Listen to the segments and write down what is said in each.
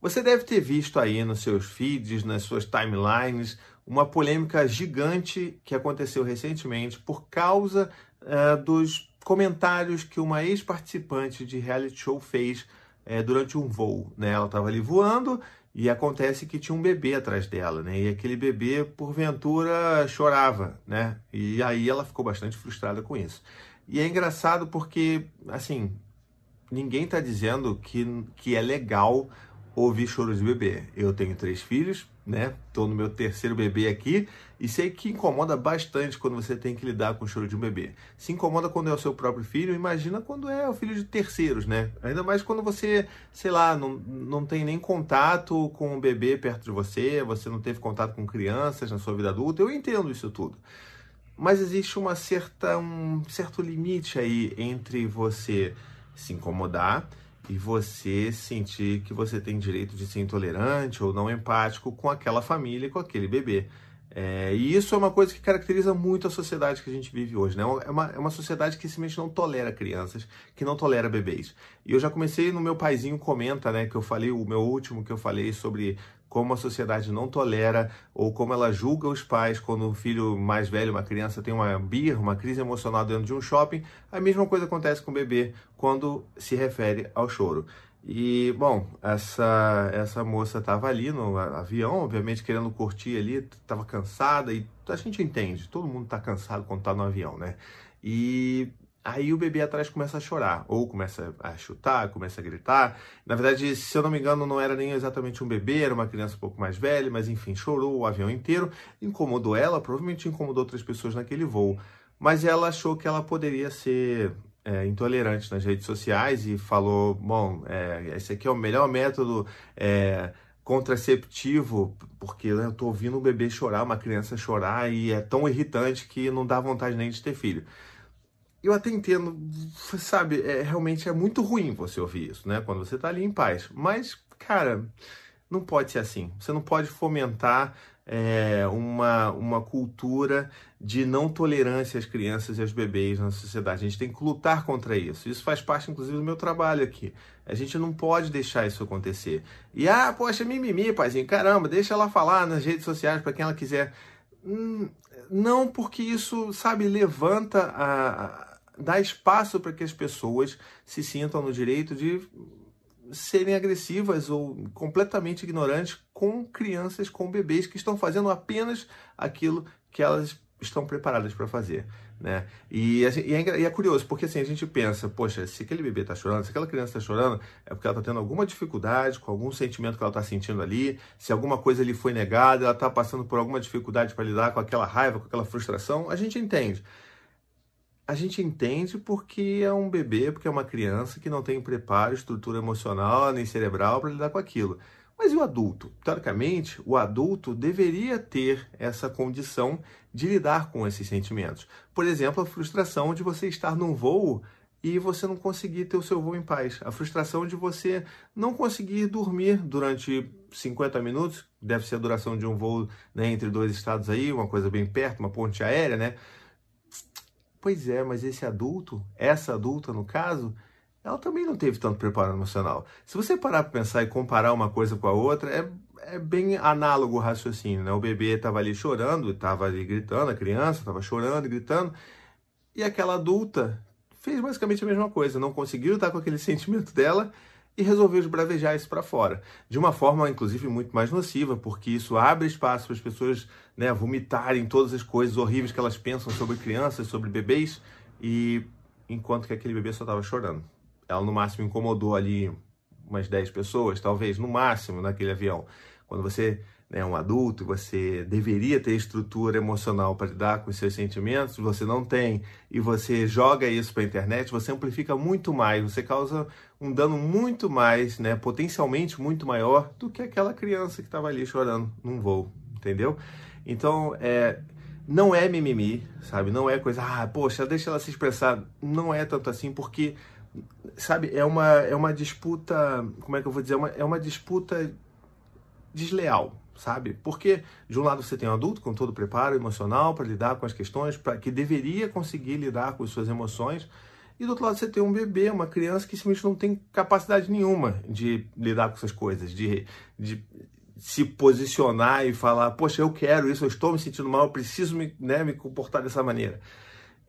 Você deve ter visto aí nos seus feeds, nas suas timelines, uma polêmica gigante que aconteceu recentemente por causa uh, dos comentários que uma ex-participante de reality show fez uh, durante um voo. Né? Ela estava ali voando e acontece que tinha um bebê atrás dela, né? E aquele bebê, porventura, chorava, né? E aí ela ficou bastante frustrada com isso. E é engraçado porque, assim, ninguém está dizendo que, que é legal ouvir choro de bebê. Eu tenho três filhos, né? Tô no meu terceiro bebê aqui e sei que incomoda bastante quando você tem que lidar com o choro de um bebê. Se incomoda quando é o seu próprio filho, imagina quando é o filho de terceiros, né? Ainda mais quando você, sei lá, não, não tem nem contato com o bebê perto de você, você não teve contato com crianças na sua vida adulta. Eu entendo isso tudo. Mas existe uma certa, um certo limite aí entre você se incomodar e você sentir que você tem direito de ser intolerante ou não empático com aquela família com aquele bebê. É, e isso é uma coisa que caracteriza muito a sociedade que a gente vive hoje. Né? É, uma, é uma sociedade que simplesmente não tolera crianças, que não tolera bebês. E eu já comecei no meu paizinho comenta, né, que eu falei, o meu último que eu falei sobre como a sociedade não tolera ou como ela julga os pais quando o filho mais velho, uma criança, tem uma birra, uma crise emocional dentro de um shopping. A mesma coisa acontece com o bebê quando se refere ao choro. E, bom, essa, essa moça estava ali no avião, obviamente querendo curtir ali, estava cansada, e a gente entende, todo mundo está cansado quando está no avião, né? E Aí o bebê atrás começa a chorar, ou começa a chutar, começa a gritar. Na verdade, se eu não me engano, não era nem exatamente um bebê, era uma criança um pouco mais velha, mas enfim, chorou o avião inteiro, incomodou ela, provavelmente incomodou outras pessoas naquele voo. Mas ela achou que ela poderia ser é, intolerante nas redes sociais e falou: bom, é, esse aqui é o melhor método. É, contraceptivo, porque né, eu tô ouvindo um bebê chorar, uma criança chorar, e é tão irritante que não dá vontade nem de ter filho eu até entendo, sabe, é, realmente é muito ruim você ouvir isso, né? Quando você tá ali em paz. Mas, cara, não pode ser assim. Você não pode fomentar é, uma, uma cultura de não tolerância às crianças e aos bebês na sociedade. A gente tem que lutar contra isso. Isso faz parte, inclusive, do meu trabalho aqui. A gente não pode deixar isso acontecer. E, ah, poxa, mimimi, paizinho, caramba, deixa ela falar nas redes sociais para quem ela quiser. Hum, não, porque isso, sabe, levanta a dá espaço para que as pessoas se sintam no direito de serem agressivas ou completamente ignorantes com crianças, com bebês que estão fazendo apenas aquilo que elas estão preparadas para fazer. Né? E, e, é, e, é, curioso, porque assim, a gente pensa, poxa, se aquele bebê está chorando, se aquela criança está chorando, é porque ela está tendo alguma dificuldade, com algum sentimento que ela está sentindo ali, se alguma coisa lhe foi negada, ela está passando por alguma dificuldade para lidar com aquela raiva, com aquela frustração, a gente entende a gente entende porque é um bebê, porque é uma criança que não tem preparo, estrutura emocional nem cerebral para lidar com aquilo. Mas e o adulto? Teoricamente, o adulto deveria ter essa condição de lidar com esses sentimentos. Por exemplo, a frustração de você estar num voo e você não conseguir ter o seu voo em paz. A frustração de você não conseguir dormir durante 50 minutos, deve ser a duração de um voo né, entre dois estados aí, uma coisa bem perto, uma ponte aérea, né? Pois é, mas esse adulto, essa adulta no caso, ela também não teve tanto preparo emocional. Se você parar para pensar e comparar uma coisa com a outra, é, é bem análogo o raciocínio, né? O bebê estava ali chorando, estava ali gritando, a criança estava chorando e gritando, e aquela adulta fez basicamente a mesma coisa, não conseguiu estar com aquele sentimento dela e resolveu esbravejar isso para fora. De uma forma, inclusive, muito mais nociva, porque isso abre espaço para as pessoas né, vomitarem todas as coisas horríveis que elas pensam sobre crianças, sobre bebês, e enquanto que aquele bebê só estava chorando. Ela, no máximo, incomodou ali umas 10 pessoas, talvez, no máximo, naquele avião. Quando você né, um adulto, você deveria ter estrutura emocional para lidar com os seus sentimentos, você não tem, e você joga isso para a internet, você amplifica muito mais, você causa um dano muito mais, né, potencialmente muito maior do que aquela criança que estava ali chorando num voo, entendeu? Então, é, não é mimimi, sabe? Não é coisa, ah, poxa, deixa ela se expressar. Não é tanto assim, porque, sabe, é uma, é uma disputa, como é que eu vou dizer? É uma, é uma disputa desleal, sabe? Porque de um lado você tem um adulto com todo o preparo emocional para lidar com as questões, que deveria conseguir lidar com as suas emoções, e do outro lado você tem um bebê, uma criança que simplesmente não tem capacidade nenhuma de lidar com essas coisas, de, de se posicionar e falar, poxa, eu quero isso, eu estou me sentindo mal, eu preciso me, né, me comportar dessa maneira.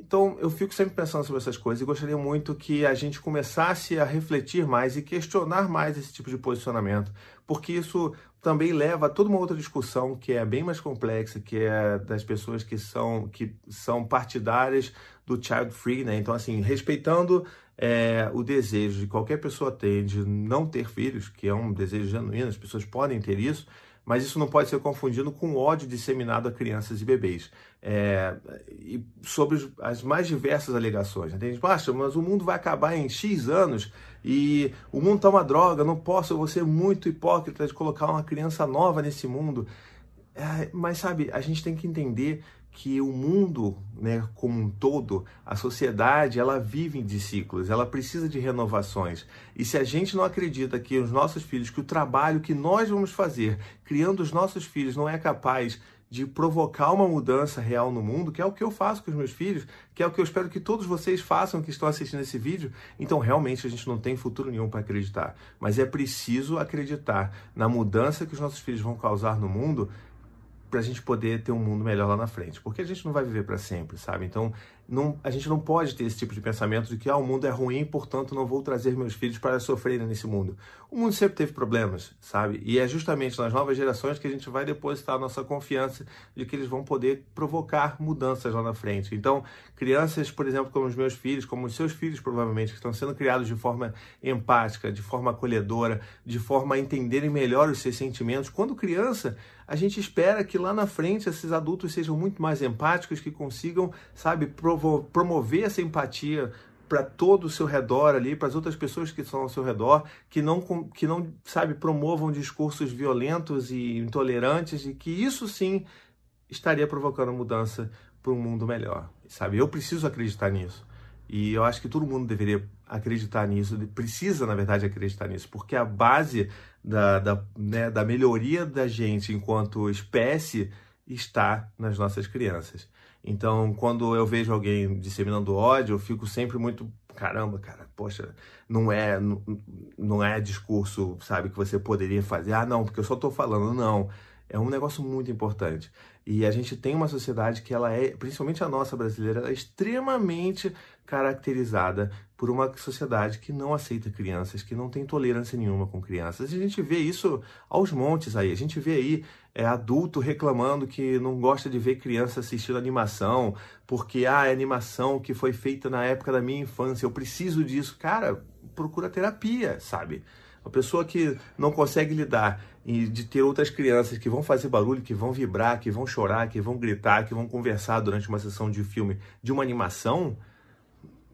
Então, eu fico sempre pensando sobre essas coisas e gostaria muito que a gente começasse a refletir mais e questionar mais esse tipo de posicionamento, porque isso também leva a toda uma outra discussão que é bem mais complexa, que é das pessoas que são, que são partidárias do child free, né? Então, assim, respeitando é, o desejo de qualquer pessoa ter de não ter filhos, que é um desejo genuíno, as pessoas podem ter isso, mas isso não pode ser confundido com ódio disseminado a crianças e bebês. É, e sobre as mais diversas alegações. Né? Tem gente, Baixa, mas o mundo vai acabar em X anos e o mundo está uma droga, não posso, eu vou ser muito hipócrita de colocar uma criança nova nesse mundo. É, mas sabe, a gente tem que entender que o mundo, né, como um todo, a sociedade, ela vive de ciclos, ela precisa de renovações. E se a gente não acredita que os nossos filhos, que o trabalho que nós vamos fazer criando os nossos filhos não é capaz de provocar uma mudança real no mundo, que é o que eu faço com os meus filhos, que é o que eu espero que todos vocês façam que estão assistindo esse vídeo, então realmente a gente não tem futuro nenhum para acreditar. Mas é preciso acreditar na mudança que os nossos filhos vão causar no mundo para a gente poder ter um mundo melhor lá na frente. Porque a gente não vai viver para sempre, sabe? Então, não, a gente não pode ter esse tipo de pensamento de que ah, o mundo é ruim, portanto não vou trazer meus filhos para sofrerem nesse mundo. O mundo sempre teve problemas, sabe? E é justamente nas novas gerações que a gente vai depositar a nossa confiança de que eles vão poder provocar mudanças lá na frente. Então, crianças, por exemplo, como os meus filhos, como os seus filhos provavelmente, que estão sendo criados de forma empática, de forma acolhedora, de forma a entenderem melhor os seus sentimentos. Quando criança, a gente espera que lá na frente esses adultos sejam muito mais empáticos, que consigam, sabe, promover essa empatia para todo o seu redor ali, para as outras pessoas que estão ao seu redor, que não, que não, sabe, promovam discursos violentos e intolerantes e que isso sim estaria provocando mudança para um mundo melhor, sabe? Eu preciso acreditar nisso. E eu acho que todo mundo deveria acreditar nisso, precisa, na verdade, acreditar nisso, porque a base da, da, né, da melhoria da gente enquanto espécie está nas nossas crianças. Então, quando eu vejo alguém disseminando ódio, eu fico sempre muito caramba, cara, poxa, não é não, não é discurso, sabe, que você poderia fazer. Ah, não, porque eu só estou falando, não. É um negócio muito importante. E a gente tem uma sociedade que ela é, principalmente a nossa brasileira, ela é extremamente caracterizada por uma sociedade que não aceita crianças, que não tem tolerância nenhuma com crianças. E a gente vê isso aos montes aí. A gente vê aí é, adulto reclamando que não gosta de ver criança assistindo animação, porque ah, é animação que foi feita na época da minha infância, eu preciso disso. Cara, procura terapia, sabe? A pessoa que não consegue lidar de ter outras crianças que vão fazer barulho, que vão vibrar, que vão chorar, que vão gritar, que vão conversar durante uma sessão de filme de uma animação,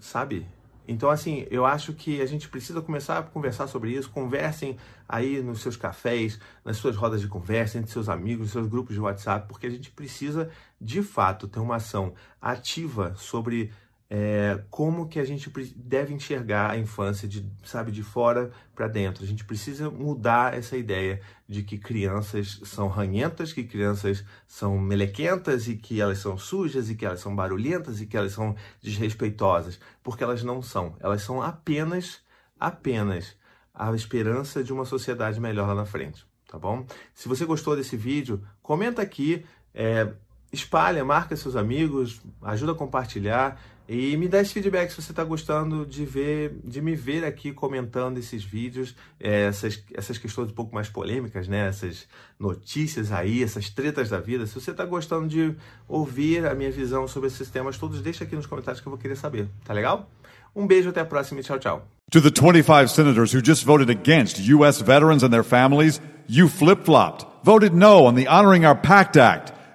sabe? Então, assim, eu acho que a gente precisa começar a conversar sobre isso. Conversem aí nos seus cafés, nas suas rodas de conversa, entre seus amigos, nos seus grupos de WhatsApp, porque a gente precisa, de fato, ter uma ação ativa sobre é, como que a gente deve enxergar a infância de sabe de fora para dentro. A gente precisa mudar essa ideia de que crianças são ranhentas, que crianças são melequentas e que elas são sujas e que elas são barulhentas e que elas são desrespeitosas, porque elas não são. Elas são apenas apenas a esperança de uma sociedade melhor lá na frente, tá bom? Se você gostou desse vídeo, comenta aqui, é, espalha, marca seus amigos, ajuda a compartilhar e me dá esse feedback se você está gostando de ver, de me ver aqui comentando esses vídeos, é, essas, essas questões um pouco mais polêmicas, né? Essas notícias aí, essas tretas da vida. Se você está gostando de ouvir a minha visão sobre esses temas todos, deixa aqui nos comentários que eu vou querer saber. Tá legal? Um beijo, até a próxima e tchau, tchau. To the 25 senators who just voted against U.S. veterans and their families, you flip-flopped, voted no on the Honoring Our Pact Act.